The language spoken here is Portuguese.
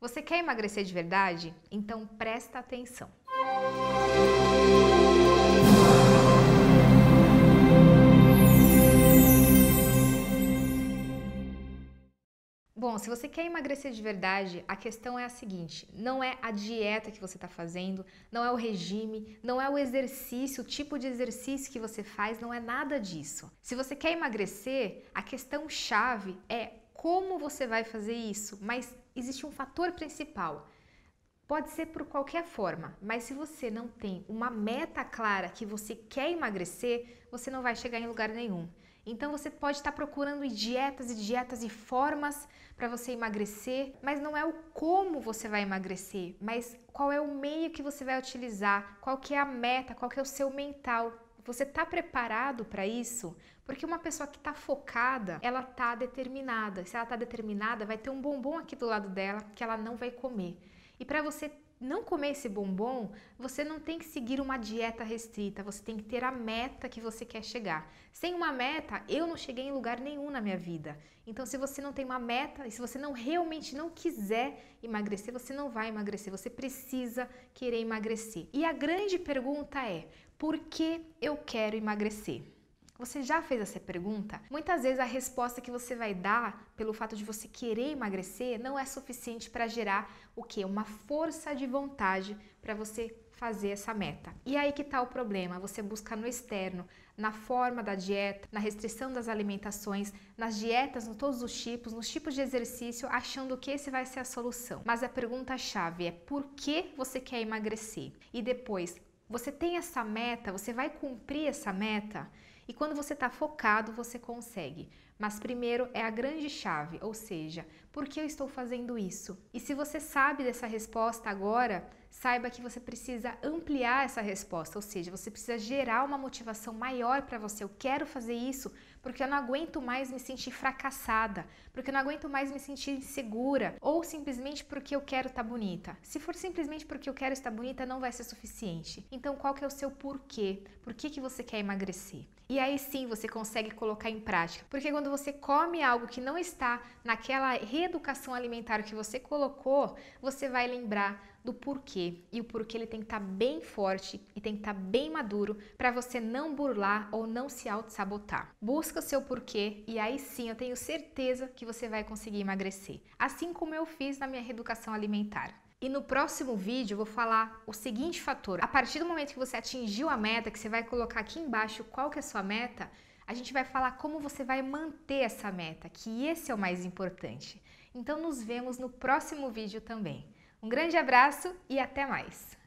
Você quer emagrecer de verdade? Então presta atenção. Bom, se você quer emagrecer de verdade, a questão é a seguinte: não é a dieta que você está fazendo, não é o regime, não é o exercício, o tipo de exercício que você faz, não é nada disso. Se você quer emagrecer, a questão chave é como você vai fazer isso, mas existe um fator principal. Pode ser por qualquer forma, mas se você não tem uma meta clara que você quer emagrecer, você não vai chegar em lugar nenhum. Então você pode estar procurando dietas e dietas e formas para você emagrecer, mas não é o como você vai emagrecer, mas qual é o meio que você vai utilizar, qual que é a meta, qual que é o seu mental. Você está preparado para isso? Porque uma pessoa que está focada, ela está determinada. Se ela está determinada, vai ter um bombom aqui do lado dela que ela não vai comer. E para você não comer esse bombom, você não tem que seguir uma dieta restrita, você tem que ter a meta que você quer chegar. Sem uma meta, eu não cheguei em lugar nenhum na minha vida. Então, se você não tem uma meta e se você não realmente não quiser emagrecer, você não vai emagrecer, você precisa querer emagrecer. E a grande pergunta é: por que eu quero emagrecer? Você já fez essa pergunta? Muitas vezes a resposta que você vai dar pelo fato de você querer emagrecer não é suficiente para gerar o que? Uma força de vontade para você fazer essa meta. E aí que está o problema? Você busca no externo, na forma da dieta, na restrição das alimentações, nas dietas, em todos os tipos, nos tipos de exercício, achando que esse vai ser a solução. Mas a pergunta chave é por que você quer emagrecer? E depois, você tem essa meta, você vai cumprir essa meta? E quando você está focado, você consegue. Mas primeiro é a grande chave, ou seja, por que eu estou fazendo isso? E se você sabe dessa resposta agora, saiba que você precisa ampliar essa resposta, ou seja, você precisa gerar uma motivação maior para você. Eu quero fazer isso porque eu não aguento mais me sentir fracassada, porque eu não aguento mais me sentir insegura, ou simplesmente porque eu quero estar tá bonita. Se for simplesmente porque eu quero estar bonita, não vai ser suficiente. Então, qual que é o seu porquê? Por que, que você quer emagrecer? E aí sim você consegue colocar em prática. Porque quando você come algo que não está naquela reeducação alimentar que você colocou, você vai lembrar do porquê. E o porquê ele tem que estar tá bem forte e tem que estar tá bem maduro para você não burlar ou não se auto-sabotar. Busca o seu porquê e aí sim eu tenho certeza que você vai conseguir emagrecer. Assim como eu fiz na minha reeducação alimentar. E no próximo vídeo eu vou falar o seguinte fator. A partir do momento que você atingiu a meta, que você vai colocar aqui embaixo qual que é a sua meta, a gente vai falar como você vai manter essa meta, que esse é o mais importante. Então nos vemos no próximo vídeo também. Um grande abraço e até mais!